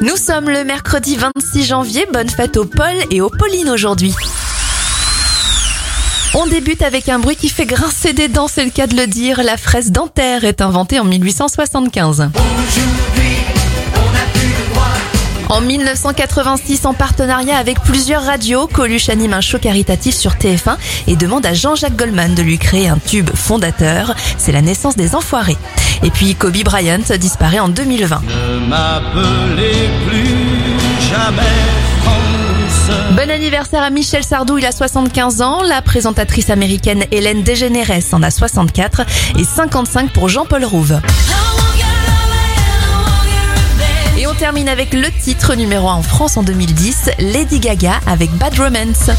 Nous sommes le mercredi 26 janvier. Bonne fête au Paul et aux Pauline aujourd'hui. On débute avec un bruit qui fait grincer des dents, c'est le cas de le dire. La fraise dentaire est inventée en 1875. En 1986, en partenariat avec plusieurs radios, Coluche anime un show caritatif sur TF1 et demande à Jean-Jacques Goldman de lui créer un tube fondateur. C'est la naissance des Enfoirés. Et puis Kobe Bryant disparaît en 2020. Ne m'appelez plus jamais France. Bon anniversaire à Michel Sardou, il a 75 ans. La présentatrice américaine Hélène DeGeneres en a 64 et 55 pour Jean-Paul Rouve. Et on termine avec le titre numéro 1 en France en 2010, Lady Gaga avec Bad Romance.